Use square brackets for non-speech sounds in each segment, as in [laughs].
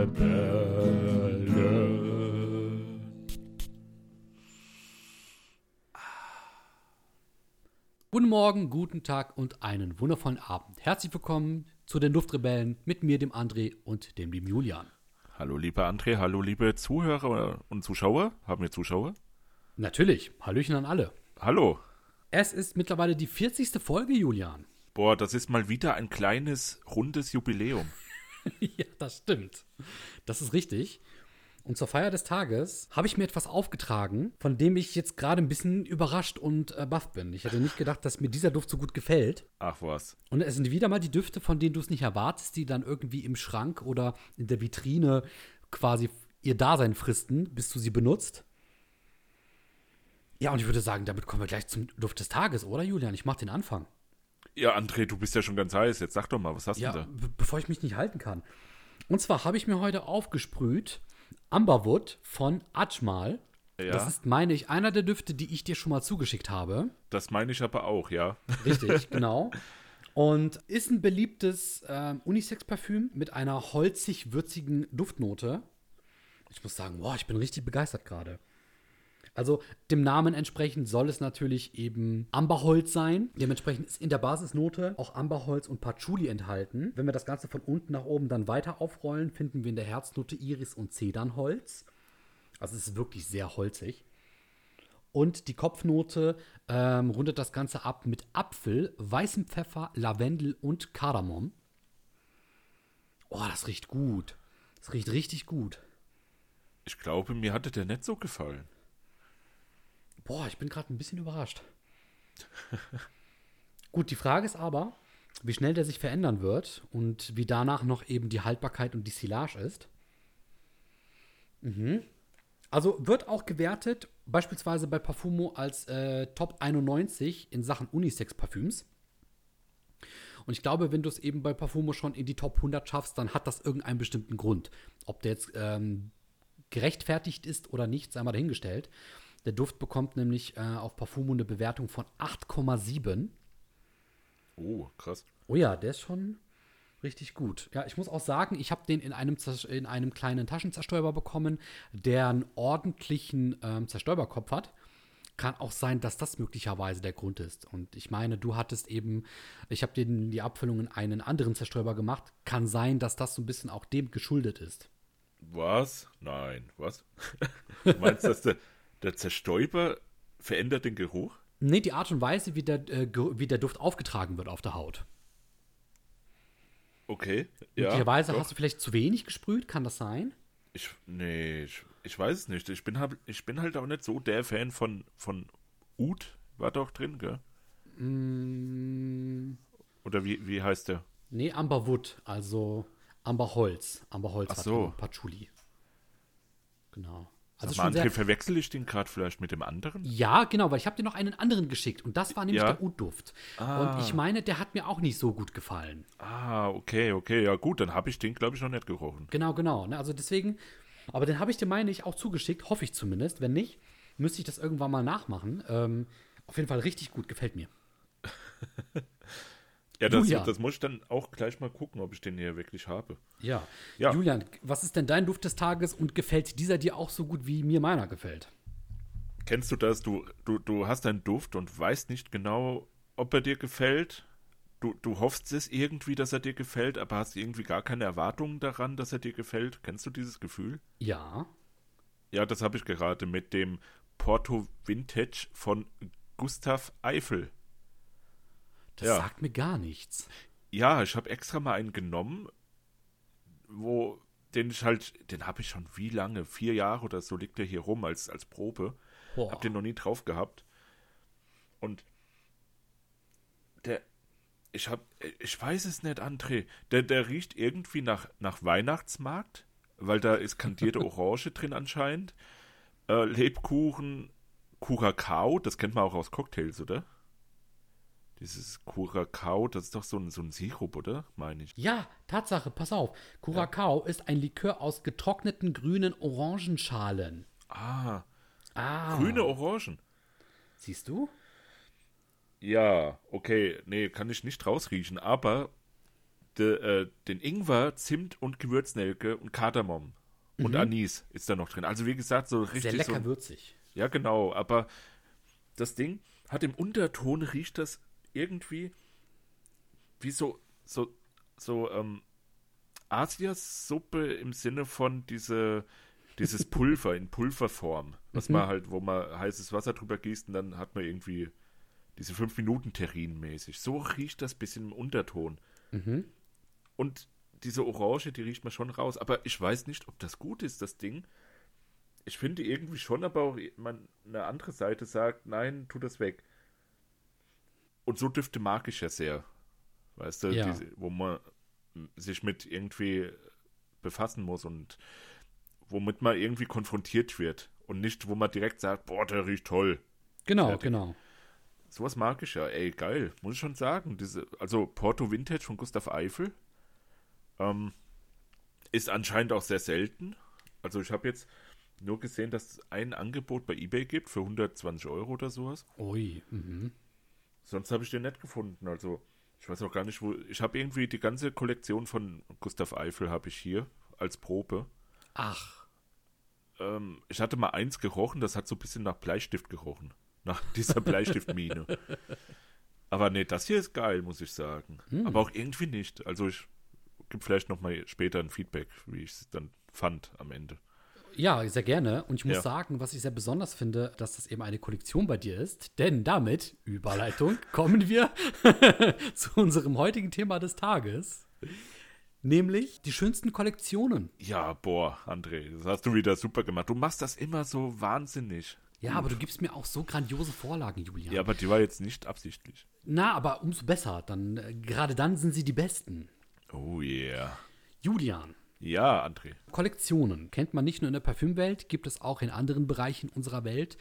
Duftrebellen. Guten Morgen, guten Tag und einen wundervollen Abend. Herzlich willkommen zu den Duftrebellen mit mir, dem André und dem lieben Julian. Hallo, lieber André, hallo, liebe Zuhörer und Zuschauer. Haben wir Zuschauer? Natürlich, Hallöchen an alle. Hallo. Es ist mittlerweile die 40. Folge, Julian. Boah, das ist mal wieder ein kleines, rundes Jubiläum. [laughs] ja, das stimmt. Das ist richtig. Und zur Feier des Tages habe ich mir etwas aufgetragen, von dem ich jetzt gerade ein bisschen überrascht und äh, baff bin. Ich hätte nicht gedacht, dass mir dieser Duft so gut gefällt. Ach was. Und es sind wieder mal die Düfte, von denen du es nicht erwartest, die dann irgendwie im Schrank oder in der Vitrine quasi ihr Dasein fristen, bis du sie benutzt. Ja, und ich würde sagen, damit kommen wir gleich zum Duft des Tages, oder Julian? Ich mache den Anfang. Ja, André, du bist ja schon ganz heiß. Jetzt sag doch mal, was hast Ja, du da? be bevor ich mich nicht halten kann. Und zwar habe ich mir heute aufgesprüht Amberwood von Ajmal. Ja, Das das, ist, meine ich, einer der Düfte, die ich dir schon mal zugeschickt habe. meine ich aber auch, ja. Richtig, [laughs] genau. Und ist ein beliebtes ähm, Unisex-Parfüm mit einer holzig-würzigen Duftnote. Ich muss sagen, boah, ich bin richtig begeistert gerade. Also dem Namen entsprechend soll es natürlich eben Amberholz sein. Dementsprechend ist in der Basisnote auch Amberholz und Patchouli enthalten. Wenn wir das Ganze von unten nach oben dann weiter aufrollen, finden wir in der Herznote Iris und Zedernholz. Also es ist wirklich sehr holzig. Und die Kopfnote ähm, rundet das Ganze ab mit Apfel, weißem Pfeffer, Lavendel und Kardamom. Oh, das riecht gut. Das riecht richtig gut. Ich glaube, mir hatte der nicht so gefallen. Boah, ich bin gerade ein bisschen überrascht. Gut, die Frage ist aber, wie schnell der sich verändern wird und wie danach noch eben die Haltbarkeit und die Silage ist. Mhm. Also wird auch gewertet, beispielsweise bei Parfumo als äh, Top 91 in Sachen Unisex-Parfüms. Und ich glaube, wenn du es eben bei Parfumo schon in die Top 100 schaffst, dann hat das irgendeinen bestimmten Grund. Ob der jetzt ähm, gerechtfertigt ist oder nicht, sei mal dahingestellt. Der Duft bekommt nämlich äh, auf Parfumo eine Bewertung von 8,7. Oh, krass. Oh ja, der ist schon richtig gut. Ja, ich muss auch sagen, ich habe den in einem, in einem kleinen Taschenzerstäuber bekommen, der einen ordentlichen ähm, Zerstäuberkopf hat. Kann auch sein, dass das möglicherweise der Grund ist. Und ich meine, du hattest eben, ich habe dir die Abfüllung in einen anderen Zerstäuber gemacht. Kann sein, dass das so ein bisschen auch dem geschuldet ist. Was? Nein, was? [laughs] du meinst, dass der, der Zerstäuber verändert den Geruch? Nee, die Art und Weise, wie der, äh, wie der Duft aufgetragen wird auf der Haut. Okay, ja. Möglicherweise doch. hast du vielleicht zu wenig gesprüht, kann das sein? Ich, nee, ich, ich weiß es nicht. Ich bin, halt, ich bin halt auch nicht so der Fan von, von Oud. War doch drin, gell? Mm, Oder wie, wie heißt der? nee, Amberwood, also Amberholz. Amberholz Ach so. Patchouli. Genau. Sag Also mal, sehr, André, verwechsel ich den gerade vielleicht mit dem anderen? ja, genau, weil ich habe dir noch einen anderen geschickt und das war nämlich Ja? der Ud-Duft. Ah. Und ich meine, der hat mir auch nicht so gut gefallen. Ah, okay, okay. Ja gut, dann habe ich den, glaube ich, noch nicht gerochen. Genau, genau. Ne? Also deswegen, aber den habe ich dir, meine ich, auch zugeschickt, hoffe ich zumindest. Wenn nicht, müsste ich das irgendwann mal nachmachen. Ähm, auf jeden Fall richtig gut, gefällt mir. [laughs] Ja, das, Julian. das muss ich dann auch gleich mal gucken, ob ich den hier wirklich habe. Ja. Ja. Julian, was ist denn dein Duft des Tages und gefällt dieser dir auch so gut, wie mir meiner gefällt? Kennst du das? Du, du, du hast einen Duft und weißt nicht genau, ob er dir gefällt. Du, du hoffst es irgendwie, dass er dir gefällt, aber hast irgendwie gar keine Erwartungen daran, dass er dir gefällt. Kennst du dieses Gefühl? Ja. Ja, das habe ich gerade mit dem Porto Vintage von Gustav Eiffel. Das Ja. sagt mir gar nichts. Ja, ich habe extra mal einen genommen, wo den ich halt, den habe ich schon wie lange, vier Jahre oder so liegt der hier rum als, als Probe. Boah. Hab den noch nie drauf gehabt. Und der, ich hab, ich weiß es nicht, André, der, der riecht irgendwie nach, nach Weihnachtsmarkt, weil da ist kandierte [laughs] Orange drin anscheinend. Äh, Lebkuchen, Curacao, das kennt man auch aus Cocktails, oder? Dieses Curacao, das ist doch so ein, so ein Sirup, oder? Meine ich. Ja, Tatsache, pass auf. Curacao ist ein Likör aus getrockneten grünen Orangenschalen. Ah, Ah. grüne Orangen. Siehst du? Ja, okay, nee, kann ich nicht rausriechen, aber de, äh, den Ingwer, Zimt und Gewürznelke und Kardamom. Und Anis ist da noch drin. Also wie gesagt, so richtig Sehr lecker so, würzig. Ja, genau, aber das Ding hat im Unterton riecht das irgendwie wie so, so, so, ähm, Asiasuppe im Sinne von diese, dieses [laughs] Pulver in Pulverform, was man halt, wo man heißes Wasser drüber gießt und dann hat man irgendwie diese 5 Minuten Terrin mäßig. So riecht das bisschen im Unterton. Und diese Orange, die riecht man schon raus. Aber ich weiß nicht, ob das gut ist, das Ding. Ich finde irgendwie schon, aber auch man, eine andere Seite sagt, nein, tu das weg. Und so Düfte mag ich ja sehr. Weißt du, Ja. diese, wo man sich mit irgendwie befassen muss und womit man irgendwie konfrontiert wird. Und nicht, wo man direkt sagt, boah, der riecht toll. Genau, Fertig. genau. Sowas mag ich ja. Ey, geil. Muss ich schon sagen. Diese, also Porto Vintage von Gustav Eiffel ähm, ist anscheinend auch sehr selten. Also ich habe jetzt nur gesehen, dass es ein Angebot bei Ebay gibt für 120 Euro oder sowas. Ui. Mhm. Sonst habe ich den nicht gefunden. Also ich weiß auch gar nicht, wo. Ich habe irgendwie die ganze Kollektion von Gustav Eiffel habe ich hier als Probe. Ach, Ähm, ich hatte mal eins gerochen, das hat so ein bisschen nach Bleistift gerochen. Nach dieser Bleistiftmine. [laughs] Aber nee, das hier ist geil, muss ich sagen. Aber auch irgendwie nicht. Also ich gebe vielleicht noch mal später ein Feedback, wie ich es dann fand am Ende. Ja, sehr gerne. Und ich muss Ja. sagen, was ich sehr besonders finde, dass das eben eine Kollektion bei dir ist. Denn damit, Überleitung, [laughs] kommen wir [laughs] zu unserem heutigen Thema des Tages. Nämlich die schönsten Kollektionen. Ja, boah, André, das hast du wieder super gemacht. Du machst das immer so wahnsinnig. Ja, aber du gibst mir auch so grandiose Vorlagen, Julian. Ja, aber die war jetzt nicht absichtlich. Na, aber umso besser. Dann, äh, gerade dann sind sie die besten. Oh yeah. Julian, Ja, André. Kollektionen kennt man nicht nur in der Parfümwelt, gibt es auch in anderen Bereichen unserer Welt.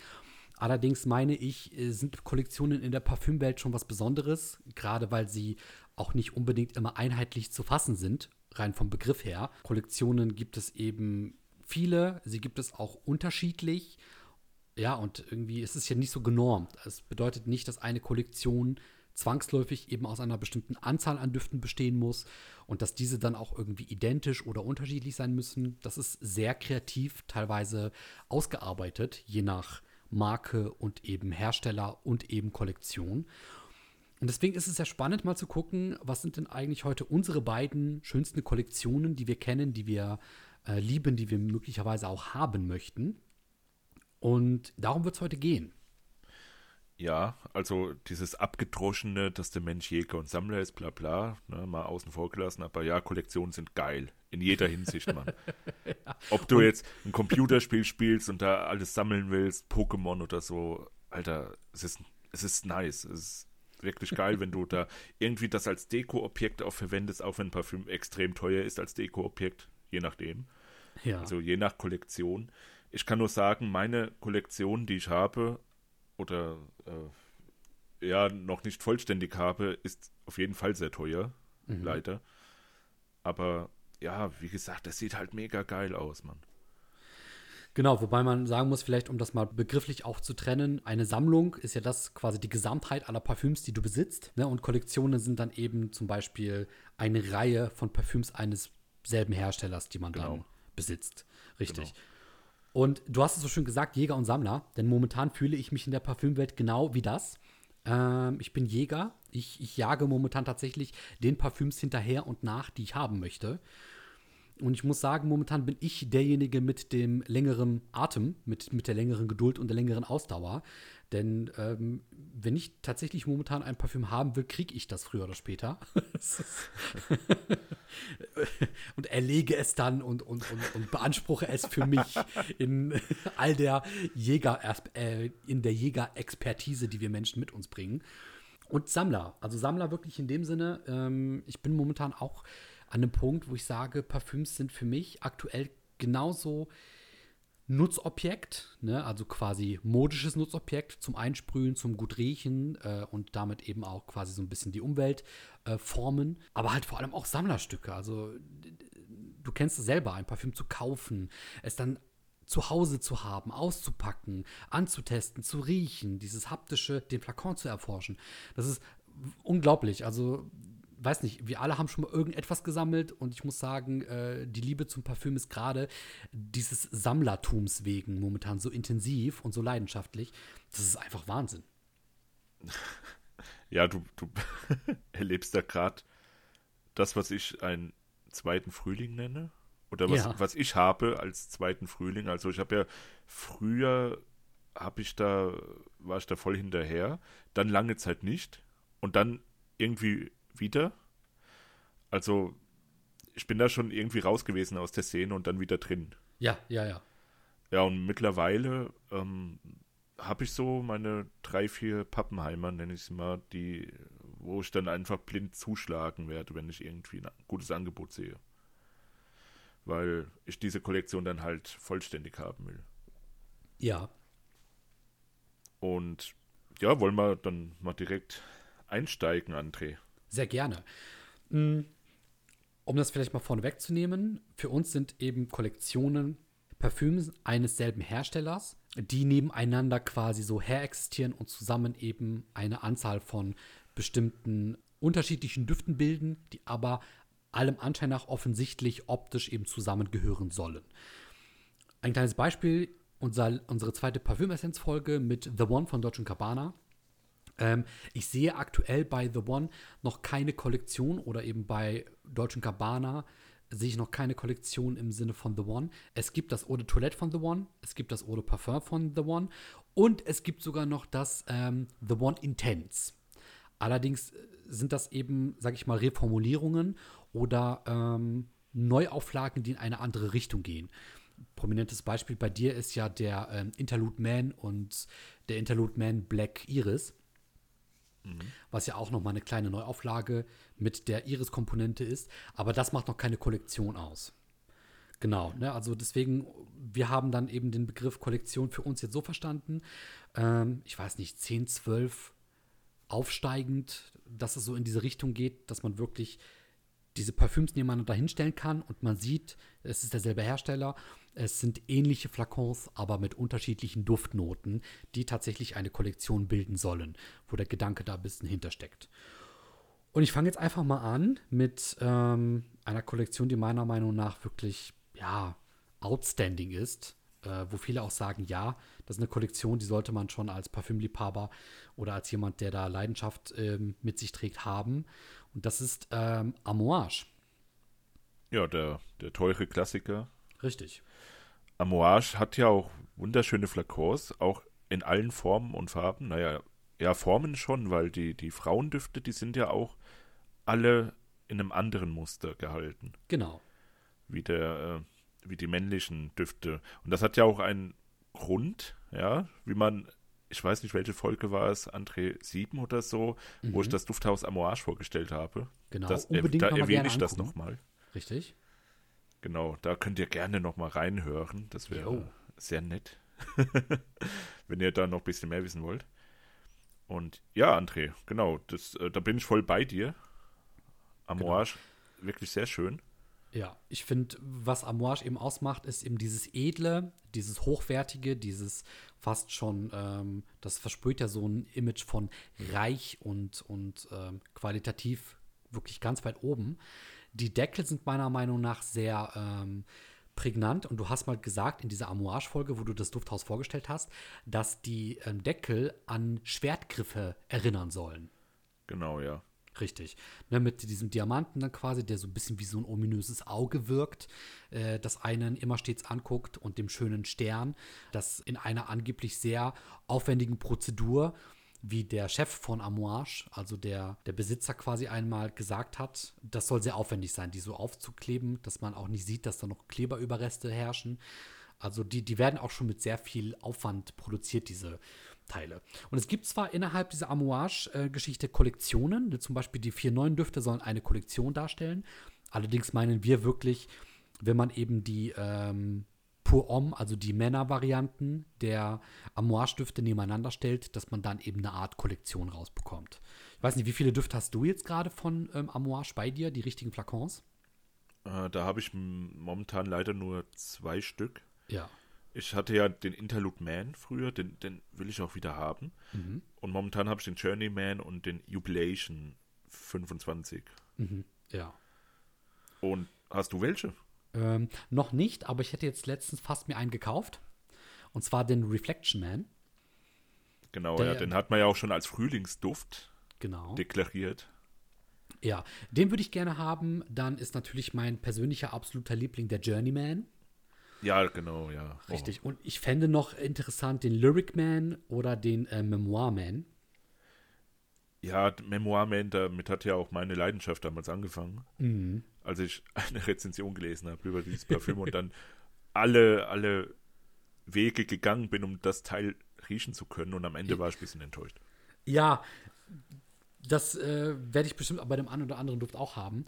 Allerdings meine ich, äh, sind Kollektionen in der Parfümwelt schon was Besonderes, gerade weil sie auch nicht unbedingt immer einheitlich zu fassen sind, rein vom Begriff her. Kollektionen gibt es eben viele, sie gibt es auch unterschiedlich. Ja, und irgendwie ist es ja nicht so genormt. Es bedeutet nicht, dass eine Kollektion zwangsläufig eben aus einer bestimmten Anzahl an Düften bestehen muss und dass diese dann auch irgendwie identisch oder unterschiedlich sein müssen. Das ist sehr kreativ, teilweise ausgearbeitet, je nach Marke und eben Hersteller und eben Kollektion. Und deswegen ist es sehr spannend, mal zu gucken, was sind denn eigentlich heute unsere beiden schönsten Kollektionen, die wir kennen, die wir äh, lieben, die wir möglicherweise auch haben möchten. Und darum wird es heute gehen. Ja, also dieses abgedroschene, dass der Mensch Jäger und Sammler ist, bla bla, ne, mal außen vor gelassen, aber ja, Kollektionen sind geil. In jeder Hinsicht, Mann. [laughs] Ob du jetzt ein Computerspiel spielst und da alles sammeln willst, Pokémon oder so, Alter, es ist, es ist nice. Es ist wirklich geil, wenn du da irgendwie das als Deko-Objekt auch verwendest, auch wenn Parfüm extrem teuer ist als Deko-Objekt, je nachdem. Ja. Also je nach Kollektion. Ich kann nur sagen, meine Kollektion, die ich habe oder äh, ja noch nicht vollständig habe, ist auf jeden Fall sehr teuer, leider. Aber ja, wie gesagt, das sieht halt mega geil aus, Mann. Genau, wobei man sagen muss, vielleicht um das mal begrifflich auch zu trennen, eine Sammlung ist ja das quasi die Gesamtheit aller Parfüms, die du besitzt. Ne? Und Kollektionen sind dann eben zum Beispiel eine Reihe von Parfüms eines selben Herstellers, die man dann Genau. besitzt. Richtig. Und du hast es so schön gesagt, Jäger und Sammler, denn momentan fühle ich mich in der Parfümwelt genau wie das. Ähm, ich bin Jäger. Ich, ich jage momentan tatsächlich den Parfüms hinterher und nach, die ich haben möchte. Und ich muss sagen, momentan bin ich derjenige mit dem längeren Atem, mit, mit der längeren Geduld und der längeren Ausdauer. Denn ähm, wenn ich tatsächlich momentan ein Parfüm haben will, kriege ich das früher oder später. [laughs] Und erlege es dann und, und, und, und beanspruche es für mich in all der Jäger, äh, in der Jägerexpertise, die wir Menschen mit uns bringen. Und Sammler. Also Sammler wirklich in dem Sinne, ähm, ich bin momentan auch an einem Punkt, wo ich sage, Parfüms sind für mich aktuell genauso Nutzobjekt, ne? also quasi modisches Nutzobjekt zum Einsprühen, zum gut riechen äh, und damit eben auch quasi so ein bisschen die Umwelt äh, formen, aber halt vor allem auch Sammlerstücke. Also du kennst es selber, ein Parfüm zu kaufen, es dann zu Hause zu haben, auszupacken, anzutesten, zu riechen, dieses haptische, den Flakon zu erforschen. Das ist unglaublich. Also weiß nicht, wir alle haben schon mal irgendetwas gesammelt und ich muss sagen, äh, die Liebe zum Parfüm ist gerade dieses Sammlertums wegen momentan so intensiv und so leidenschaftlich. Das ist einfach Wahnsinn. [laughs] Ja, du, du [laughs] erlebst da gerade das, was ich einen zweiten Frühling nenne. Oder was, Ja. was ich habe als zweiten Frühling. Also ich habe ja früher habe ich da, war ich da voll hinterher, dann lange Zeit nicht und dann irgendwie wieder. Also ich bin da schon irgendwie raus gewesen aus der Szene und dann wieder drin. Ja, ja, ja. Ja, und mittlerweile ähm, habe ich so meine drei, vier Pappenheimer, nenne ich sie mal, die, wo ich dann einfach blind zuschlagen werde, wenn ich irgendwie ein gutes Angebot sehe. Weil ich diese Kollektion dann halt vollständig haben will. Ja, Und ja, wollen wir dann mal direkt einsteigen, André. Sehr gerne. Mm, Um das vielleicht mal vorne wegzunehmen, für uns sind eben Kollektionen Parfüms eines selben Herstellers, die nebeneinander quasi so herexistieren und zusammen eben eine Anzahl von bestimmten unterschiedlichen Düften bilden, die aber allem Anschein nach offensichtlich optisch eben zusammengehören sollen. Ein kleines Beispiel, unser, unsere zweite Parfümessenz-Folge mit The One von Dolce Gabbana. Ähm, ich sehe aktuell bei The One noch keine Kollektion oder eben bei Dolce Gabbana sehe ich noch keine Kollektion im Sinne von The One. Es gibt das Eau de Toilette von The One, es gibt das Eau de Parfum von The One und es gibt sogar noch das ähm, The One Intense. Allerdings äh, sind das eben, sag ich mal, Reformulierungen oder ähm, Neuauflagen, die in eine andere Richtung gehen. Prominentes Beispiel bei dir ist ja der ähm, Interlude Man und der Interlude Man Black Iris, was ja auch noch mal eine kleine Neuauflage mit der Iris-Komponente ist. Aber das macht noch keine Kollektion aus. Genau, ne? also deswegen, wir haben dann eben den Begriff Kollektion für uns jetzt so verstanden. Ähm, ich weiß nicht, 10, 12 aufsteigend, dass es so in diese Richtung geht, dass man wirklich diese Parfüms nebeneinander hinstellen kann und man sieht, es ist derselbe Hersteller, es sind ähnliche Flakons, aber mit unterschiedlichen Duftnoten, die tatsächlich eine Kollektion bilden sollen, wo der Gedanke da ein bisschen hintersteckt. Und ich fange jetzt einfach mal an mit ähm, einer Kollektion, die meiner Meinung nach wirklich, ja, outstanding ist. Äh, wo viele auch sagen, ja, das ist eine Kollektion, die sollte man schon als Parfümliebhaber oder als jemand, der da Leidenschaft ähm, mit sich trägt, haben. Und das ist ähm, Amouage. Ja, der, der teure Klassiker. Richtig. Amouage hat ja auch wunderschöne Flakons, auch in allen Formen und Farben. Naja, ja, Formen schon, weil die, die Frauendüfte, die sind ja auch alle in einem anderen Muster gehalten, Genau. wie der, äh, wie die männlichen Düfte. Und das hat ja auch einen Grund, ja, wie man, ich weiß nicht, welche Folge war es, André 7 oder so, wo ich das Dufthaus Amouage vorgestellt habe. Mhm. Genau, Das, unbedingt da noch mal erwähne ich das angucken. nochmal. Richtig. Genau, da könnt ihr gerne nochmal reinhören. Das wäre sehr nett, [laughs] wenn ihr da noch ein bisschen mehr wissen wollt. Und ja, André, genau, das, äh, da bin ich voll bei dir. Amouage, wirklich sehr schön. Ja, ich finde, was Amouage eben ausmacht, ist eben dieses Edle, dieses Hochwertige, dieses fast schon, ähm, das versprüht ja so ein Image von reich und, und ähm, qualitativ wirklich ganz weit oben. Die Deckel sind meiner Meinung nach sehr ähm, prägnant und du hast mal gesagt in dieser Amouage-Folge, wo du das Dufthaus vorgestellt hast, dass die ähm, Deckel an Schwertgriffe erinnern sollen. Genau, ja. Richtig. Ne, mit diesem Diamanten dann quasi, der so ein bisschen wie so ein ominöses Auge wirkt, äh, das einen immer stets anguckt und dem schönen Stern, das in einer angeblich sehr aufwendigen Prozedur, wie der Chef von Amouage, also der, der Besitzer quasi einmal gesagt hat, das soll sehr aufwendig sein, die so aufzukleben, dass man auch nicht sieht, dass da noch Kleberüberreste herrschen. Also die, die werden auch schon mit sehr viel Aufwand produziert, diese Teile. Und es gibt zwar innerhalb dieser Amouage-Geschichte Kollektionen, ne, zum Beispiel die vier neuen Düfte sollen eine Kollektion darstellen. Allerdings meinen wir wirklich, wenn man eben die ähm, Pour Homme, also die Männervarianten der Amouage-Düfte nebeneinander stellt, dass man dann eben eine Art Kollektion rausbekommt. Ich weiß nicht, wie viele Düfte hast du jetzt gerade von ähm, Amouage bei dir, die richtigen Flakons? Äh, da habe ich momentan leider nur zwei Stück. Ja. Ich hatte ja den Interlude Man früher, den, den will ich auch wieder haben. Und momentan habe ich den Journeyman und den Jubilation 25. Mhm. Ja. Und hast du welche? Ähm, noch nicht, aber ich hätte jetzt letztens fast mir einen gekauft. Und zwar den Reflection Man. Genau, Der- ja, den hat man ja auch schon als Frühlingsduft Genau. deklariert. Ja, den würde ich gerne haben. Dann ist natürlich mein persönlicher absoluter Liebling der Journeyman. Ja, genau, ja. Oh. Richtig. Und ich fände noch interessant den Lyric Man oder den äh, Memoir Man. Ja, Memoir Man, damit hat ja auch meine Leidenschaft damals angefangen. Mhm. Als ich [laughs] eine Rezension gelesen habe über dieses Parfüm und dann alle, alle Wege gegangen bin, um das Teil riechen zu können. Und am Ende war ich ein bisschen enttäuscht. Ja, das äh, werde ich bestimmt bei dem einen oder anderen Duft auch haben.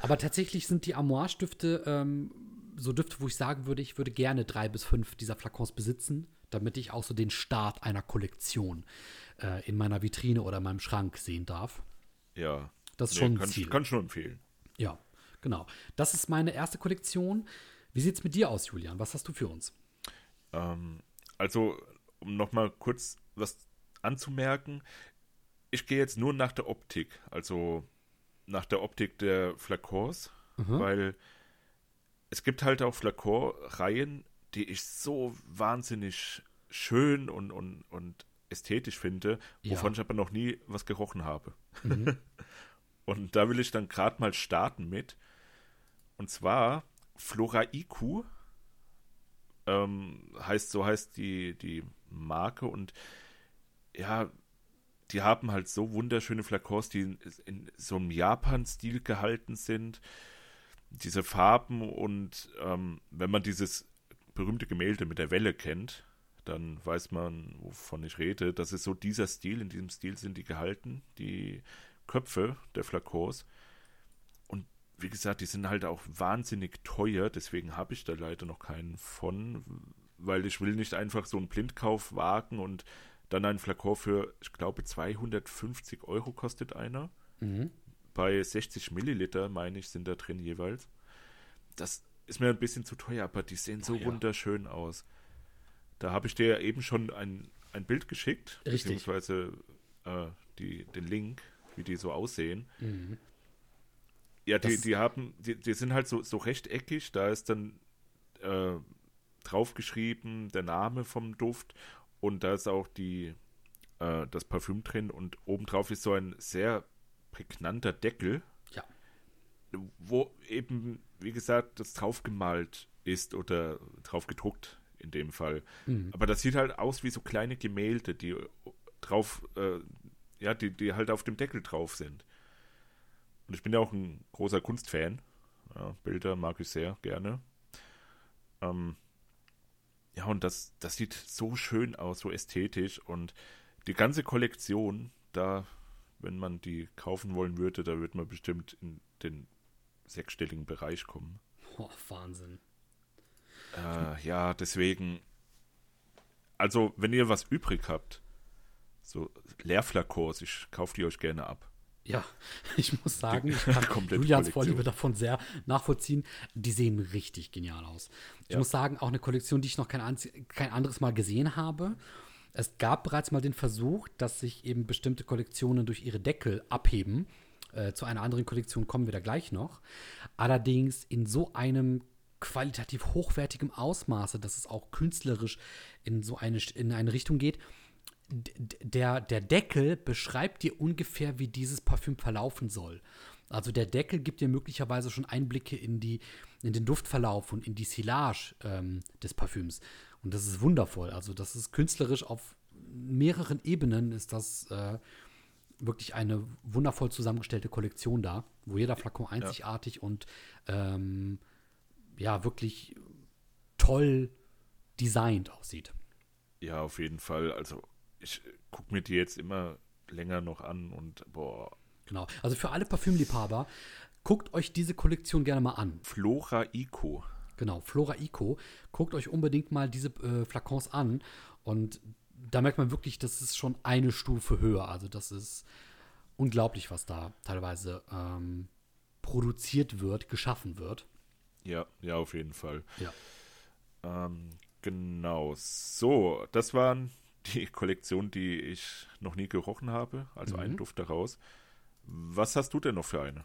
Aber tatsächlich sind die Armoire-Stifte ähm, so Düfte, wo ich sagen würde, ich würde gerne drei bis fünf dieser Flakons besitzen, damit ich auch so den Start einer Kollektion äh, in meiner Vitrine oder in meinem Schrank sehen darf. Ja. Das ist schon ein kann, Ziel. kann schon empfehlen. Ja, genau. Das ist meine erste Kollektion. Wie sieht es mit dir aus, Julian? Was hast du für uns? Ähm, also, um nochmal kurz was anzumerken, ich gehe jetzt nur nach der Optik, also nach der Optik der Flakons, weil es gibt halt auch Flakon-Reihen, die ich so wahnsinnig schön und, und, und ästhetisch finde, Ja. wovon ich aber noch nie was gerochen habe. [laughs] und da will ich dann gerade mal starten mit. Und zwar Flora IQ ähm, heißt, so heißt die, die Marke und ja, die haben halt so wunderschöne Flakons, die in, in so einem Japan-Stil gehalten sind. Diese Farben und ähm, wenn man dieses berühmte Gemälde mit der Welle kennt, dann weiß man, wovon ich rede. Das ist so dieser Stil, in diesem Stil sind die gehalten, die Köpfe der Flakons. Und wie gesagt, die sind halt auch wahnsinnig teuer, deswegen habe ich da leider noch keinen von, weil ich will nicht einfach so einen Blindkauf wagen und dann einen Flakon für, ich glaube, 250 Euro kostet einer. Bei 60 Milliliter, meine ich, sind da drin jeweils. Das ist mir ein bisschen zu teuer, aber die sehen so Oh ja. wunderschön aus. Da habe ich dir ja eben schon ein, ein Bild geschickt, Richtig. beziehungsweise äh, die, den Link, wie die so aussehen. Mhm. Ja, die, Das- die haben, die, die sind halt so, so rechteckig, da ist dann äh, draufgeschrieben der Name vom Duft und da ist auch die, äh, das Parfüm drin und obendrauf ist so ein sehr prägnanter Deckel, Ja. wo eben, wie gesagt, das draufgemalt ist oder drauf gedruckt in dem Fall. Aber das sieht halt aus wie so kleine Gemälde, die drauf, äh, ja, die, die halt auf dem Deckel drauf sind. Und ich bin ja auch ein großer Kunstfan. Ja, Bilder mag ich sehr gerne. Ähm, ja, und das, das sieht so schön aus, so ästhetisch. Und die ganze Kollektion, da, wenn man die kaufen wollen würde, da würde man bestimmt in den sechsstelligen Bereich kommen. Oh, Wahnsinn. Äh, ja, deswegen. Also, wenn ihr was übrig habt, so Leerflakons, ich kaufe die euch gerne ab. Ja, [laughs] ich muss sagen, ich [laughs] kann Julians. Vorliebe davon sehr nachvollziehen. Die sehen richtig genial aus. Ich Ja. muss sagen, auch eine Kollektion, die ich noch kein, kein anderes Mal gesehen habe. Es gab bereits mal den Versuch, dass sich eben bestimmte Kollektionen durch ihre Deckel abheben. Äh, zu einer anderen Kollektion kommen wir da gleich noch. Allerdings in so einem qualitativ hochwertigem Ausmaße, dass es auch künstlerisch in so eine, in eine Richtung geht, der, der Deckel beschreibt dir ungefähr, wie dieses Parfüm verlaufen soll. Also der Deckel gibt dir möglicherweise schon Einblicke in, die, in den Duftverlauf und in die Silage ähm, des Parfüms. Und das ist wundervoll. Also das ist künstlerisch auf mehreren Ebenen ist das äh, wirklich eine wundervoll zusammengestellte Kollektion da, wo jeder Flakon einzigartig und ähm, ja, wirklich toll designt aussieht. Ja, auf jeden Fall. Also, ich gucke mir die jetzt immer länger noch an und boah, Genau. Also für alle Parfümliebhaber, guckt euch diese Kollektion gerne mal an. Flora Ico. Genau, Flora Eco. Guckt euch unbedingt mal diese äh, Flakons an. Und da merkt man wirklich, das ist schon eine Stufe höher. Also das ist unglaublich, was da teilweise ähm, produziert wird, geschaffen wird. Ja, ja, auf jeden Fall. Ja. Ähm, genau. So, das waren die Kollektionen, die ich noch nie gerochen habe. Also Mhm. ein Duft daraus. Was hast du denn noch für eine?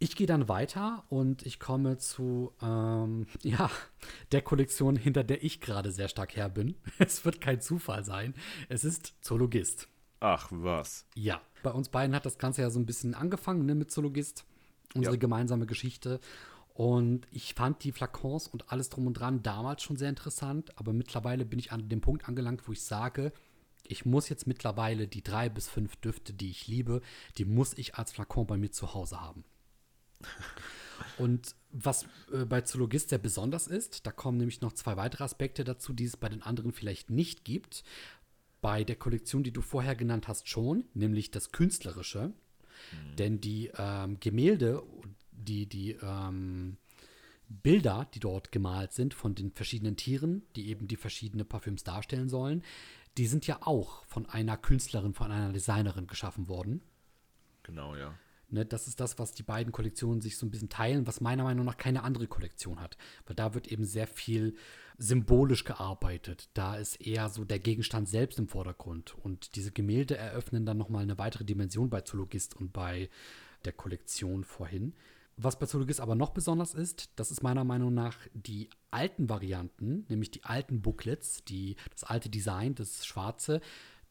Ich gehe dann weiter und ich komme zu ähm, [laughs] ja, der Kollektion, hinter der ich gerade sehr stark her bin. [laughs] Es wird kein Zufall sein. Es ist Zoologist. Ach, was? Ja, bei uns beiden hat das Ganze ja so ein bisschen angefangen ne, mit Zoologist. Unsere Ja. gemeinsame Geschichte. Und ich fand die Flakons und alles drum und dran damals schon sehr interessant. Aber mittlerweile bin ich an dem Punkt angelangt, wo ich sage, ich muss jetzt mittlerweile die drei bis fünf Düfte, die ich liebe, die muss ich als Flakon bei mir zu Hause haben. [laughs] Und was äh, bei Zoologist sehr besonders ist, da kommen nämlich noch zwei weitere Aspekte dazu, die es bei den anderen vielleicht nicht gibt. Bei der Kollektion, die du vorher genannt hast, schon, nämlich das Künstlerische. Denn die ähm, Gemälde, die, die ähm, Bilder, die dort gemalt sind von den verschiedenen Tieren, die eben die verschiedenen Parfüms darstellen sollen, die sind ja auch von einer Künstlerin, von einer Designerin geschaffen worden. Genau, ja. Ne, das ist das, was die beiden Kollektionen sich so ein bisschen teilen, was meiner Meinung nach keine andere Kollektion hat. Weil da wird eben sehr viel symbolisch gearbeitet. Da ist eher so der Gegenstand selbst im Vordergrund. Und diese Gemälde eröffnen dann nochmal eine weitere Dimension bei Zoologist und bei der Kollektion vorhin. Was bei Zoologist aber noch besonders ist, das ist meiner Meinung nach die alten Varianten, nämlich die alten Booklets, die, das alte Design, das schwarze,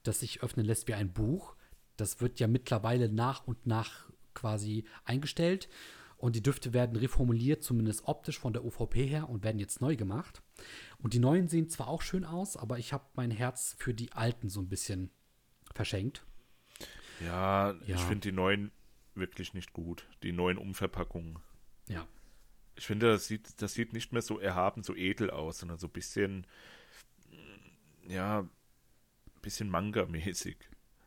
das sich öffnen lässt wie ein Buch. Das wird ja mittlerweile nach und nach quasi eingestellt und die Düfte werden reformuliert, zumindest optisch von der UVP her und werden jetzt neu gemacht. Und die neuen sehen zwar auch schön aus, aber ich habe mein Herz für die alten so ein bisschen verschenkt. Ja, Ja. ich finde die neuen wirklich nicht gut. Die neuen Umverpackungen. Ja. Ich finde, das sieht, das sieht nicht mehr so erhaben, so edel aus, sondern so ein bisschen, mm, ja, ein bisschen Manga-mäßig.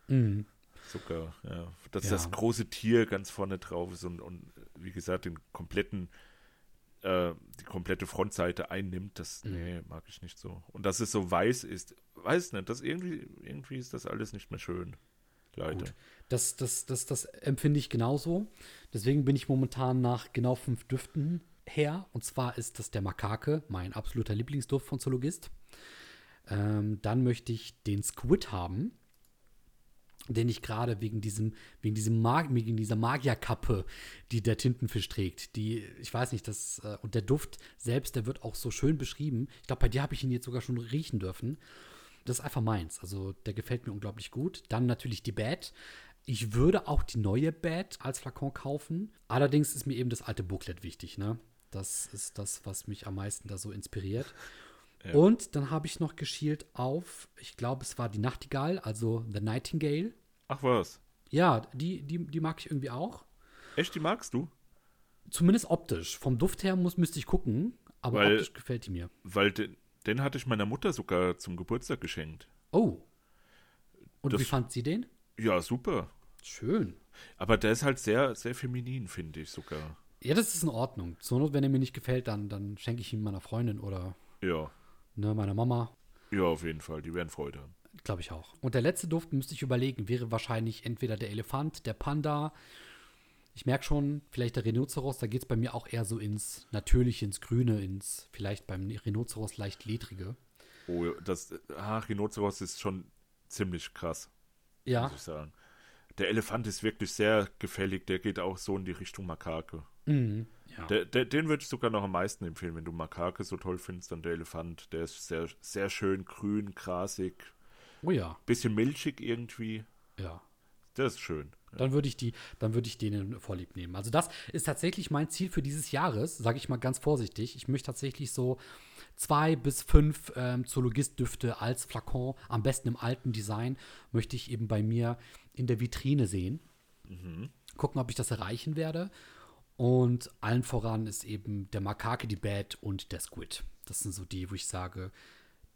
Mhm. Sogar, ja. Dass Ja. das große Tier ganz vorne drauf ist und, und wie gesagt, den kompletten, äh, die komplette Frontseite einnimmt, das, Mhm. nee, mag ich nicht so. Und dass es so weiß ist, weiß nicht, das irgendwie, irgendwie ist das alles nicht mehr schön. Leider. Gut. Das, das, das, das empfinde ich genauso. Deswegen bin ich momentan nach genau fünf Düften her. Und zwar ist das der Makake, mein absoluter Lieblingsduft von Zoologist. Ähm, dann möchte ich den Squid haben, den ich gerade wegen diesem, wegen diesem Mag wegen dieser Magierkappe, die der Tintenfisch trägt, die, ich weiß nicht, das, äh, und der Duft selbst, der wird auch so schön beschrieben. Ich glaube, bei dir habe ich ihn jetzt sogar schon riechen dürfen. Das ist einfach meins. Also der gefällt mir unglaublich gut. Dann natürlich die Bad. Ich würde auch die neue Bad als Flakon kaufen. Allerdings ist mir eben das alte Booklet wichtig. Ne? Das ist das, was mich am meisten da so inspiriert. [laughs] Ja. Und dann habe ich noch geschielt auf, ich glaube, es war die Nachtigall, also The Nightingale. Ach was. Ja, die, die, die mag ich irgendwie auch. Echt, die magst du? Zumindest optisch. Vom Duft her muss, müsste ich gucken, aber Weil- optisch gefällt die mir. Weil den, den hatte ich meiner Mutter sogar zum Geburtstag geschenkt. Oh. Und Das- wie fand sie den? Ja, super. Schön. Aber der ist halt sehr, sehr feminin, finde ich sogar. Ja, das ist in Ordnung. Zur Not, wenn er mir nicht gefällt, dann, dann schenke ich ihn meiner Freundin oder Ja. ne, meiner Mama. Ja, auf jeden Fall. Die werden Freude haben. Glaube ich auch. Und der letzte Duft, müsste ich überlegen, wäre wahrscheinlich entweder der Elefant, der Panda. Ich merke schon, vielleicht der Rhinoceros, da geht es bei mir auch eher so ins Natürliche, ins Grüne, ins vielleicht beim Rhinoceros leicht ledrige. Oh, das ah, Rhinoceros ist schon ziemlich krass, Ja, muss ich sagen. Der Elefant ist wirklich sehr gefällig. Der geht auch so in die Richtung Makake. mhm. ja. Der, der, den würde ich sogar noch am meisten empfehlen. Wenn du Makake so toll findest, dann der Elefant. Der ist sehr, sehr schön grün, grasig, oh ja, bisschen milchig irgendwie. ja. Das ist schön. Dann würde ich die, dann würde ich den vorlieb nehmen. Also das ist tatsächlich mein Ziel für dieses Jahres, sage ich mal ganz vorsichtig. Ich möchte tatsächlich so zwei bis fünf ähm, Zoologist-Düfte als Flakon, am besten im alten Design, möchte ich eben bei mir in der Vitrine sehen. Gucken, ob ich das erreichen werde. Und allen voran ist eben der Makake, die Bad und der Squid. Das sind so die, wo ich sage,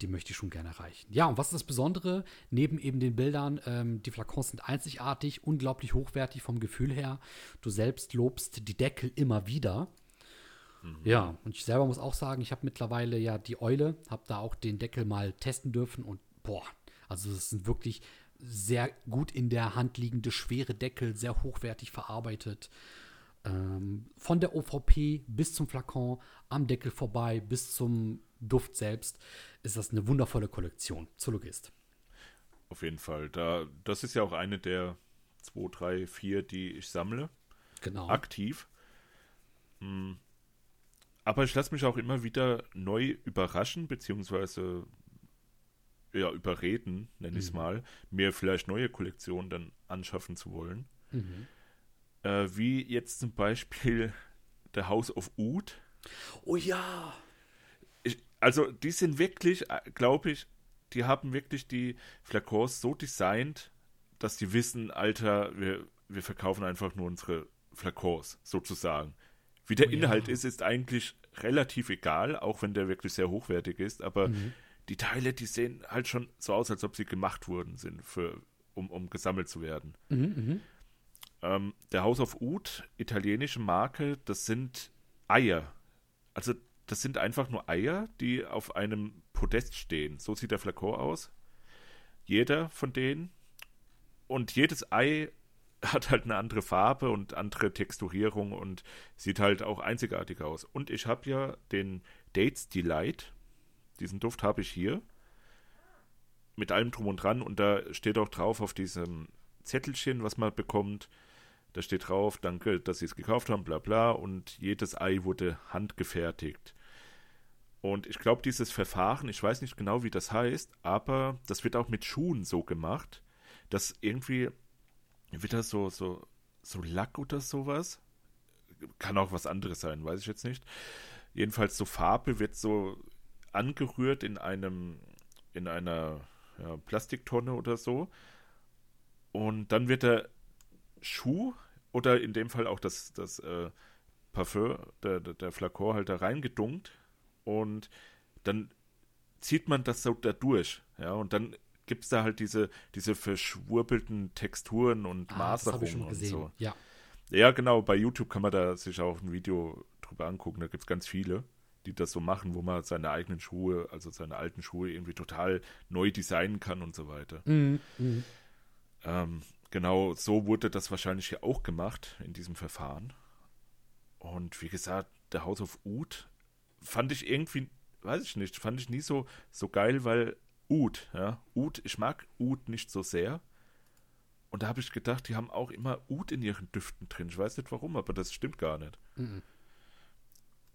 die möchte ich schon gerne erreichen. Ja, und was ist das Besondere? Neben eben den Bildern, ähm, die Flakons sind einzigartig, unglaublich hochwertig vom Gefühl her. Du selbst lobst die Deckel immer wieder. Ja, und ich selber muss auch sagen, ich habe mittlerweile ja die Eule, habe da auch den Deckel mal testen dürfen und boah, also es sind wirklich sehr gut in der Hand liegende schwere Deckel, sehr hochwertig verarbeitet. Ähm, von der OVP bis zum Flakon, am Deckel vorbei, bis zum Duft selbst, ist das eine wundervolle Kollektion. Zoologist. Auf jeden Fall. Da, das ist ja auch eine der zwei, drei, vier, die ich sammle. Genau. Aktiv. Hm. Aber ich lasse mich auch immer wieder neu überraschen, beziehungsweise ja, überreden, nenne ich es Mhm. mal, mir vielleicht neue Kollektionen dann anschaffen zu wollen. Mhm. Äh, wie jetzt zum Beispiel [laughs] The House of Oud. Oh ja. Also die sind wirklich, glaube ich, die haben wirklich die Flakons so designt, dass die wissen, Alter, wir, wir verkaufen einfach nur unsere Flakons, sozusagen. Wie der Oh ja. Inhalt ist, ist eigentlich relativ egal, auch wenn der wirklich sehr hochwertig ist, aber Mhm. die Teile, die sehen halt schon so aus, als ob sie gemacht worden sind, für, um, um gesammelt zu werden. Mhm, mhm. Ähm, der House of Oud, italienische Marke, das sind Eier. Also das sind einfach nur Eier, die auf einem Podest stehen. So sieht der Flakon aus. Jeder von denen. Und jedes Ei [laughs] hat halt eine andere Farbe und andere Texturierung und sieht halt auch einzigartig aus. Und ich habe ja den Dates Delight. Diesen Duft habe ich hier. Mit allem drum und dran. Und da steht auch drauf auf diesem Zettelchen, was man bekommt. Da steht drauf, danke, dass Sie es gekauft haben, bla bla. Und jedes Ei wurde handgefertigt. Und ich glaube, dieses Verfahren, ich weiß nicht genau, wie das heißt, aber das wird auch mit Schuhen so gemacht, dass irgendwie wieder so, so, so Lack oder sowas. Kann auch was anderes sein, weiß ich jetzt nicht. Jedenfalls so Farbe wird so angerührt in einem, in einer ja, Plastiktonne oder so. Und dann wird der Schuh oder in dem Fall auch das, das äh, Parfum, der, der, Flakon halt da reingedunkt und dann zieht man das so da durch, ja, und dann gibt es da halt diese, diese verschwurbelten Texturen und Ah, Maserungen und so. Ja. Ja, genau, bei YouTube kann man da sich auch ein Video drüber angucken, da gibt es ganz viele, die das so machen, wo man seine eigenen Schuhe, also seine alten Schuhe irgendwie total neu designen kann und so weiter. Mhm. Mhm. Ähm, genau so wurde das wahrscheinlich hier auch gemacht in diesem Verfahren. Und wie gesagt, der House of Oud fand ich irgendwie, weiß ich nicht, fand ich nie so, so geil, weil Oud, ja, Oud, ich mag Oud nicht so sehr. Und da habe ich gedacht, die haben auch immer Oud in ihren Düften drin. Ich weiß nicht warum, aber das stimmt gar nicht. Mhm.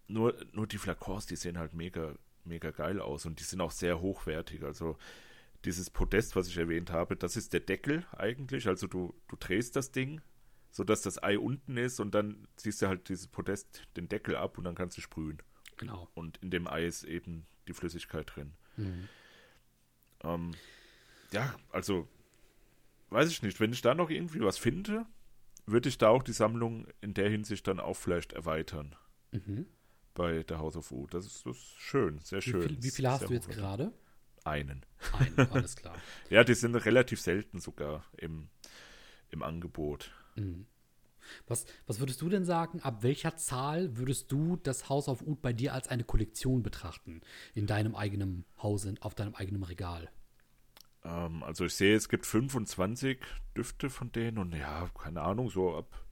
Nur, nur die Flakons, die sehen halt mega, mega geil aus und die sind auch sehr hochwertig. Also dieses Podest, was ich erwähnt habe, das ist der Deckel eigentlich. Also du, du drehst das Ding, sodass das Ei unten ist und dann ziehst du halt dieses Podest, den Deckel ab und dann kannst du sprühen. Genau. Und in dem Ei ist eben die Flüssigkeit drin. Mhm. Ähm, ja, also weiß ich nicht. Wenn ich da noch irgendwie was finde, würde ich da auch die Sammlung in der Hinsicht dann auch vielleicht erweitern Mhm. bei der House of Food. Das ist, das ist schön, sehr Wie, schön. viel, wie viele hast du jetzt gerade? Einen. Einen, alles klar. [laughs] Ja, die sind relativ selten sogar im, im Angebot. Mhm. Was, was würdest du denn sagen, ab welcher Zahl würdest du das House of Oud bei dir als eine Kollektion betrachten? In deinem eigenen Hause, auf deinem eigenen Regal? Ähm, also ich sehe, es gibt 25 Düfte von denen und ja, keine Ahnung, so ab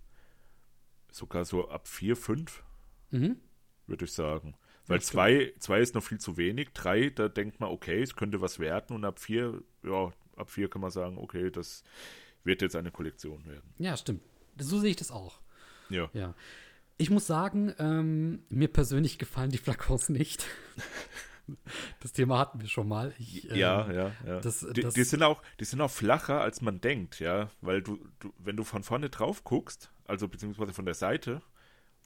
sogar so ab 4, 5, Mhm. würde ich sagen. Weil zwei, zwei ist noch viel zu wenig, drei, da denkt man, okay, es könnte was werden und ab vier, ja, ab vier kann man sagen, okay, das wird jetzt eine Kollektion werden. Ja, stimmt. So sehe ich das auch. Ja. Ja. Ich muss sagen, ähm, mir persönlich gefallen die Flakons nicht. [laughs] das Thema hatten wir schon mal. Ich, ähm, ja, ja, ja. das- die, das- die, sind auch, die sind auch flacher, als man denkt, ja. Weil du, du, wenn du von vorne drauf guckst, also beziehungsweise von der Seite,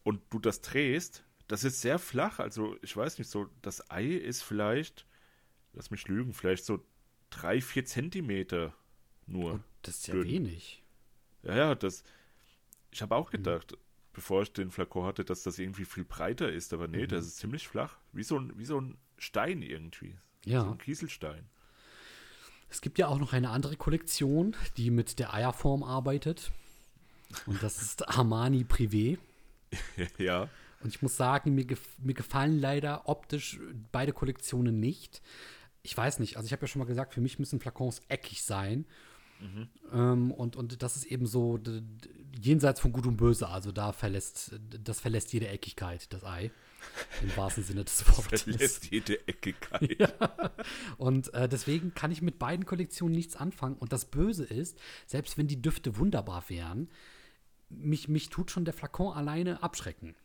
und du das drehst, das ist sehr flach. Also, ich weiß nicht, so, das Ei ist vielleicht, lass mich lügen, vielleicht so drei, vier Zentimeter nur. Und das ist ja Dünn. wenig. Ja, ja, das. Ich habe Mhm. auch gedacht, bevor ich den Flakon hatte, dass das irgendwie viel breiter ist, aber nee, Mhm. das ist ziemlich flach. Wie so ein, wie so ein Stein irgendwie. Ja. So ein Kieselstein. Es gibt ja auch noch eine andere Kollektion, die mit der Eierform arbeitet. Und das ist Armani Privé. [laughs] ja. Und ich muss sagen, mir, gef mir gefallen leider optisch beide Kollektionen nicht. Ich weiß nicht, also ich habe ja schon mal gesagt, für mich müssen Flakons eckig sein. Ähm, und, und das ist eben so jenseits von Gut und Böse. Also da verlässt, das verlässt jede Eckigkeit, das Ei. Im [laughs] wahrsten Sinne des Wortes. Verlässt jede Eckigkeit. Und äh, deswegen kann ich mit beiden Kollektionen nichts anfangen. Und das Böse ist, selbst wenn die Düfte wunderbar wären, mich, mich tut schon der Flakon alleine abschrecken.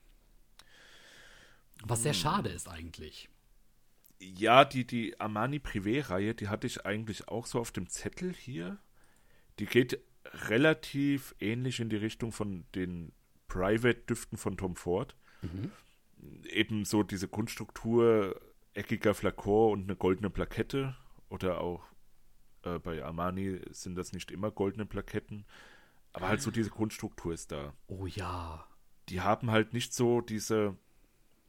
Was sehr schade ist eigentlich. Ja, die, die Armani Privé-Reihe, die hatte ich eigentlich auch so auf dem Zettel hier. Die geht relativ ähnlich in die Richtung von den Private-Düften von Tom Ford. Mhm. Eben so diese Grundstruktur, eckiger Flakon und eine goldene Plakette. Oder auch äh, bei Armani sind das nicht immer goldene Plaketten. Aber halt so diese Grundstruktur ist da. Oh ja. Die haben halt nicht so diese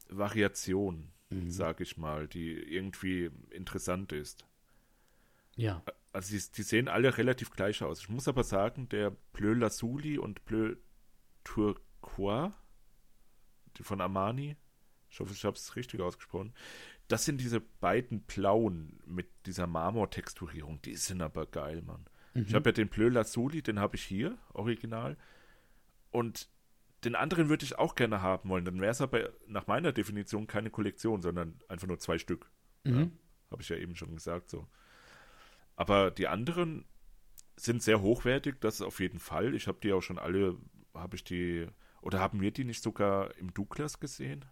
Variation, Mhm. sag ich mal, die irgendwie interessant ist. Ja. Also die, die sehen alle relativ gleich aus. Ich muss aber sagen, der Bleu Lazuli und Bleu Turquoise, von Armani, ich hoffe, ich habe es richtig ausgesprochen, das sind diese beiden blauen mit dieser Marmortexturierung. Die sind aber geil, Mann. Ich habe ja den Bleu Lazuli, den habe ich hier, original. Und den anderen würde ich auch gerne haben wollen. Dann wäre es aber nach meiner Definition keine Kollektion, sondern einfach nur zwei Stück. Mhm. Habe ich ja eben schon gesagt so. Aber die anderen sind sehr hochwertig, das auf jeden Fall. Ich habe die auch schon alle, habe ich die, oder haben wir die nicht sogar im Douglas gesehen?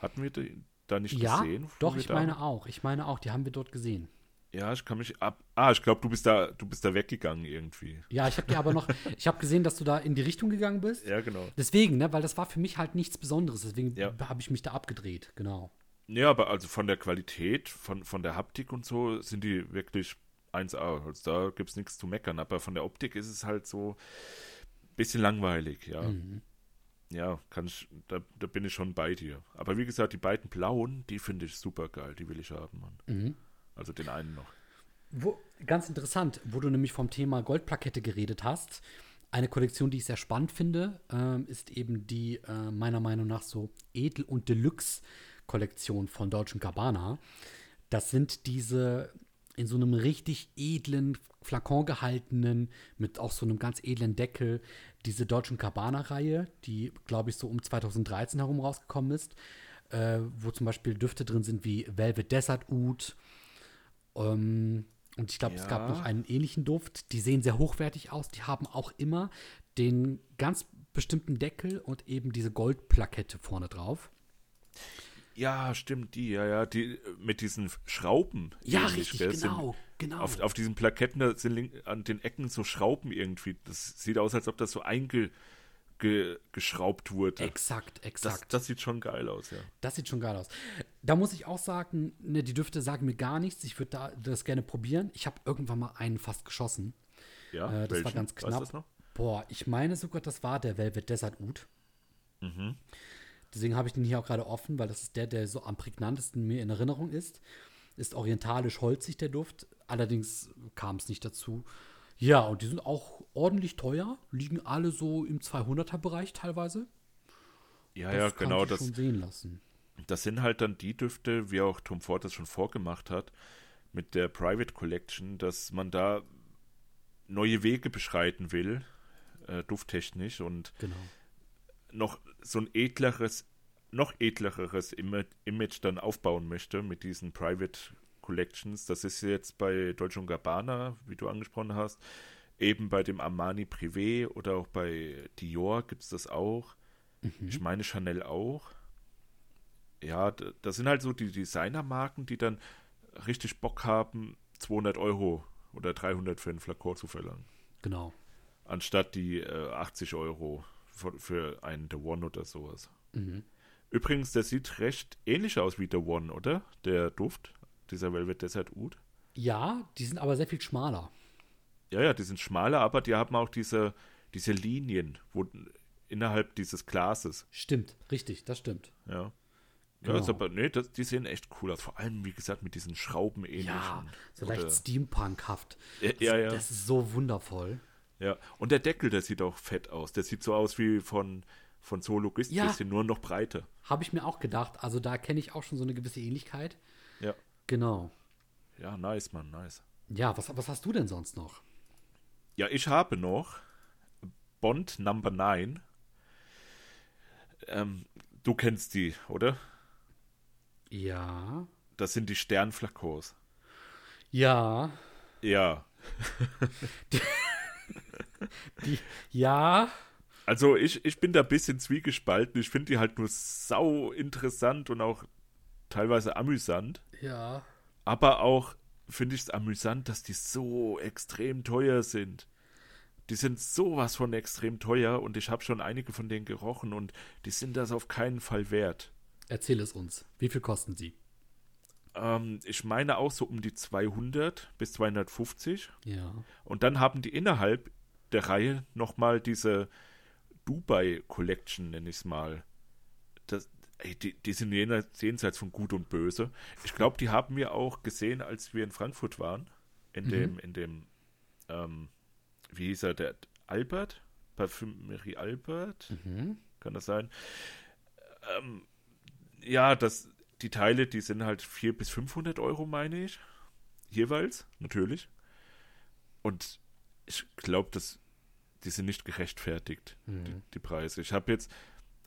Hatten wir die da nicht Ja, gesehen? doch, ich meine auch. Ich meine auch, die haben wir dort gesehen. Ja, ich kann mich ab. Ah, ich glaube, du bist da, du bist da weggegangen irgendwie. Ja, ich habe dir aber noch, [laughs] ich habe gesehen, dass du da in die Richtung gegangen bist. Ja, genau. Deswegen, ne, weil das war für mich halt nichts Besonderes. Deswegen Ja. habe ich mich da abgedreht, genau. Ja, aber also von der Qualität, von, von der Haptik und so sind die wirklich 1A. Also da gibt es nichts zu meckern. Aber von der Optik ist es halt so ein bisschen langweilig, ja. Mhm. Ja, kann ich, da, da bin ich schon bei dir. Aber wie gesagt, die beiden blauen, die finde ich super geil. Die will ich haben, Mann. Mhm. Also den einen noch. Wo, ganz interessant, wo du nämlich vom Thema Goldplakette geredet hast. Eine Kollektion, die ich sehr spannend finde, ähm, ist eben die äh, meiner Meinung nach so Edel- und Deluxe-Kollektion von Deutschen Gabbana. Das sind diese in so einem richtig edlen Flakon gehaltenen, mit auch so einem ganz edlen Deckel, diese Deutschen Gabbana-Reihe, die, glaube ich, so um 2013 herum rausgekommen ist, äh, wo zum Beispiel Düfte drin sind wie Velvet Desert Oud, ähm, und ich glaube, es gab Ja. noch einen ähnlichen Duft. Die sehen sehr hochwertig aus. Die haben auch immer den ganz bestimmten Deckel und eben diese Goldplakette vorne drauf. Ja, stimmt, die, ja, ja, die mit diesen Schrauben. Ja, richtig, gell, genau, genau. Auf, auf diesen Plaketten da sind an den Ecken so Schrauben irgendwie. Das sieht aus, als ob das so eingeschraubt wurde. exakt, Das, exakt. das sieht schon geil aus, ja. Das sieht schon geil aus. Da muss ich auch sagen, ne, die Düfte sagen mir gar nichts. Ich würde da das gerne probieren. Ich habe irgendwann mal einen fast geschossen. Ja, Äh, das war welchen? ganz Weißt du knapp. das noch? Boah, ich meine sogar, das war der Velvet Desert Oud. Mhm. Deswegen habe ich den hier auch gerade offen, weil das ist der, der so am prägnantesten mir in Erinnerung ist. Ist orientalisch holzig, der Duft. Allerdings kam es nicht dazu. Ja, und die sind auch ordentlich teuer. Liegen alle so im 200er-Bereich teilweise. Ja, Das ja, kann genau. Das, schon sehen lassen. das sind halt dann die Düfte, wie auch Tom Ford das schon vorgemacht hat, mit der Private Collection, dass man da neue Wege beschreiten will, äh, dufttechnisch und Genau. noch so ein edleres, noch edleres Ima- Image dann aufbauen möchte mit diesen Private Collections. Das ist jetzt bei Dolce Gabbana, wie du angesprochen hast, eben bei dem Armani Privé oder auch bei Dior gibt es das auch. Ich meine Chanel auch. Ja, das sind halt so die Designermarken, die dann richtig Bock haben, 200 Euro oder 300 für einen Flakon zu verlangen Genau. anstatt die äh, 80 Euro für, für einen The One oder sowas. Mhm. Übrigens, der sieht recht ähnlich aus wie The One, oder? Der Duft, dieser Velvet Desert Oud. Ja, die sind aber sehr viel schmaler. Ja, ja, die sind schmaler, aber die haben auch diese, diese Linien wo, innerhalb dieses Glases. Stimmt, richtig, das stimmt. Ja. Genau. Ja, aber, nee, das, die sehen echt cool aus. Vor allem, wie gesagt, mit diesen Schraubenähnlichen. Ja, so oder- leicht steampunkhaft. Ja, ja, ja. Das ist so wundervoll. Ja, und der Deckel, der sieht auch fett aus. Der sieht so aus wie von, von Zoologist, Ja. bisschen nur noch breiter. Habe ich mir auch gedacht. Also da kenne ich auch schon so eine gewisse Ähnlichkeit. Ja. Genau. Ja, nice, Mann, nice. Ja, was, was hast du denn sonst noch? Ja, ich habe noch Bond Number 9. Ähm, du kennst die, oder? Ja. Das sind die Sternflakons. Ja. Ja. Die, ja. Also ich, ich bin da ein bisschen zwiegespalten. Ich finde die halt nur sau interessant und auch teilweise amüsant. Ja. Aber auch finde ich es amüsant, dass die so extrem teuer sind. Die sind sowas von extrem teuer und ich habe schon einige von denen gerochen und die sind das auf keinen Fall wert. Erzähl es uns. Wie viel kosten sie? Ähm, ich meine auch so um die 200 bis 250. Ja. Und dann haben die innerhalb der Reihe nochmal diese Dubai Collection, nenne ich es mal. Das, ey, die, die sind jenseits von Gut und Böse. Ich glaube, die haben wir auch gesehen, als wir in Frankfurt waren. In Mhm. dem, in dem, ähm, wie hieß er, der Albert? Parfümerie Albert? Mhm. Kann das sein? Ähm, ja, das, die Teile, die sind halt 400 bis 500 Euro, meine ich. Jeweils, natürlich. Und ich glaube, dass die sind nicht gerechtfertigt, die, die Preise. Ich habe jetzt,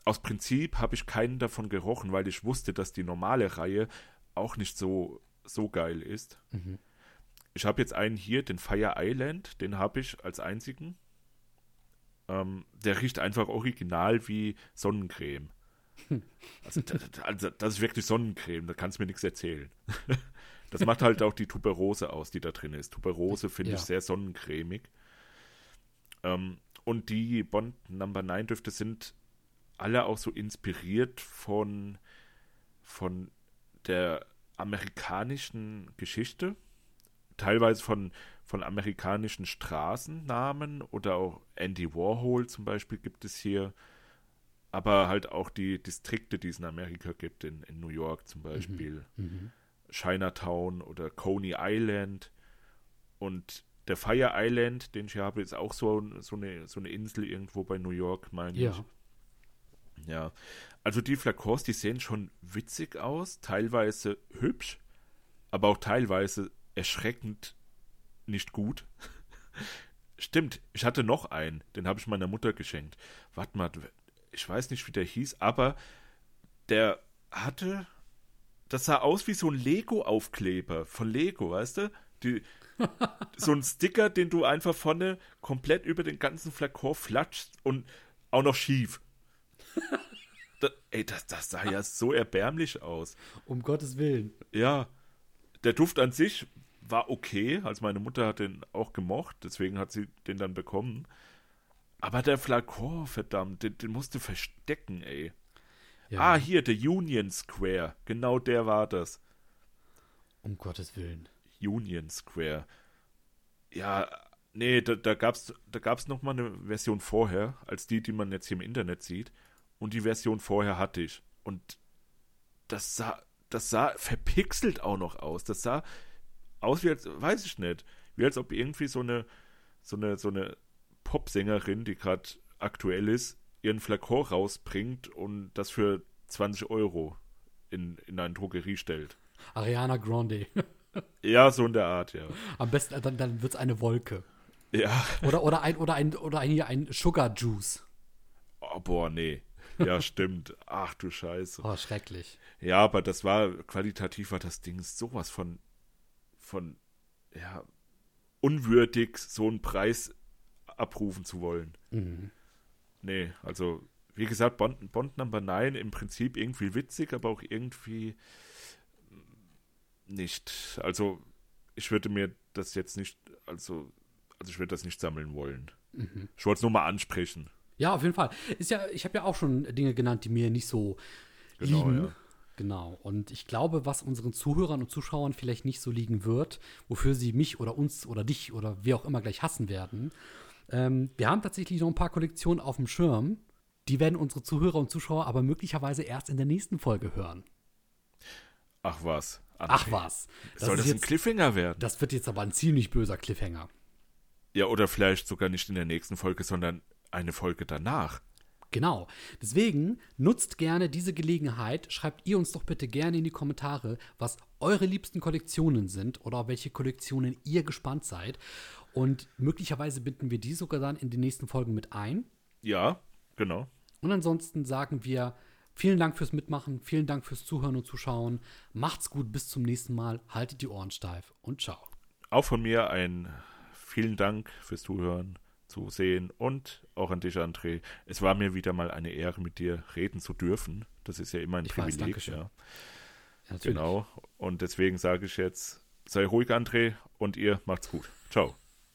aus Prinzip habe ich keinen davon gerochen, weil ich wusste, dass die normale Reihe auch nicht so, so geil ist. Mhm. Ich habe jetzt einen hier, den Fire Island, den habe ich als einzigen. Ähm, der riecht einfach original wie Sonnencreme. Also, da- da- also, das ist wirklich Sonnencreme, da kannst du mir nichts erzählen. [laughs] Das macht halt auch die Tuberose aus, die da drin ist. Tuberose finde Ja. ich sehr sonnencremig. Ähm, und die Bond Number 9 Düfte sind alle auch so inspiriert von, von der amerikanischen Geschichte, teilweise von, von amerikanischen Straßennamen oder auch Andy Warhol zum Beispiel gibt es hier, aber halt auch die Distrikte, die es in Amerika gibt, in, in New York zum Beispiel, Mhm. Chinatown oder Coney Island und der Fire Island, den ich hier habe, ist auch so, so, eine, so eine Insel irgendwo bei New York, meine Ja. ich. Ja, also die Flakons, die sehen schon witzig aus, teilweise hübsch, aber auch teilweise erschreckend nicht gut. [laughs] Stimmt, ich hatte noch einen, den habe ich meiner Mutter geschenkt. Warte mal, ich weiß nicht, wie der hieß, aber der hatte, das sah aus wie so ein Lego-Aufkleber von Lego, weißt du? Die, [laughs] so ein Sticker, den du einfach vorne komplett über den ganzen Flakon flatschst und auch noch schief. Da, ey, das, das sah ja so erbärmlich aus. Um Gottes Willen. Ja, der Duft an sich war okay. Also meine Mutter hat den auch gemocht, deswegen hat sie den dann bekommen. Aber der Flakon, verdammt, den, den musst du verstecken, ey. Ja. Ah, hier, der Union Square. Genau der war das. Um Gottes Willen. Union Square. Ja, nee, da, da gab's, da gab's noch mal eine Version vorher, als die, die man jetzt hier im Internet sieht. Und die Version vorher hatte ich. Und das sah, das sah verpixelt auch noch aus. Das sah aus wie als, weiß ich nicht, wie als ob irgendwie so eine, so eine, so eine Popsängerin, die gerade aktuell ist, ihren Flakon rausbringt und das für 20 Euro in, in eine Drogerie stellt. Ariana Grande. [laughs] Ja, so in der Art, ja. Am besten, dann, dann wird es eine Wolke. Ja, Oder, oder ein, oder ein, oder ein, hier ein Sugar Juice. oh, boah, nee. Ja, stimmt. Ach du Scheiße. Oh, schrecklich. Ja, aber das war, qualitativ war das Ding sowas von, von, ja, unwürdig, so einen Preis abrufen zu wollen. Mhm. Nee, also, wie gesagt, Bond, Bond Number 9 im Prinzip irgendwie witzig, aber auch irgendwie nicht. Also, ich würde mir das jetzt nicht, also, also ich würde das nicht sammeln wollen. Mhm. Ich wollte es nur mal ansprechen. Ja, auf jeden Fall. Ist ja, ich habe ja auch schon Dinge genannt, die mir nicht so Genau, liegen. ja. Genau. Und ich glaube, was unseren Zuhörern und Zuschauern vielleicht nicht so liegen wird, wofür sie mich oder uns oder dich oder wer auch immer gleich hassen werden. Ähm, wir haben tatsächlich noch ein paar Kollektionen auf dem Schirm. Die werden unsere Zuhörer und Zuschauer aber möglicherweise erst in der nächsten Folge hören. Ach was. André. Ach was. Soll ist das ein jetzt, Cliffhanger werden? das wird jetzt aber ein ziemlich böser Cliffhanger. Ja, oder vielleicht sogar nicht in der nächsten Folge, sondern eine Folge danach. Genau. Deswegen nutzt gerne diese Gelegenheit. Schreibt ihr uns doch bitte gerne in die Kommentare, was eure liebsten Kollektionen sind oder auf welche Kollektionen ihr gespannt seid. Und möglicherweise binden wir die sogar dann in die nächsten Folgen mit ein. Ja, genau. Und ansonsten sagen wir vielen Dank fürs Mitmachen, vielen Dank fürs Zuhören und Zuschauen. Macht's gut, bis zum nächsten Mal. Haltet die Ohren steif und ciao. Auch von mir ein vielen Dank fürs Zuhören, zu sehen und auch an dich, André. Es war mir wieder mal eine Ehre, mit dir reden zu dürfen. Das ist ja immer ein Ich weiß, Privileg. Dankeschön. ja. Ja. Genau. Und deswegen sage ich jetzt, sei ruhig, André, und ihr macht's gut. Ciao.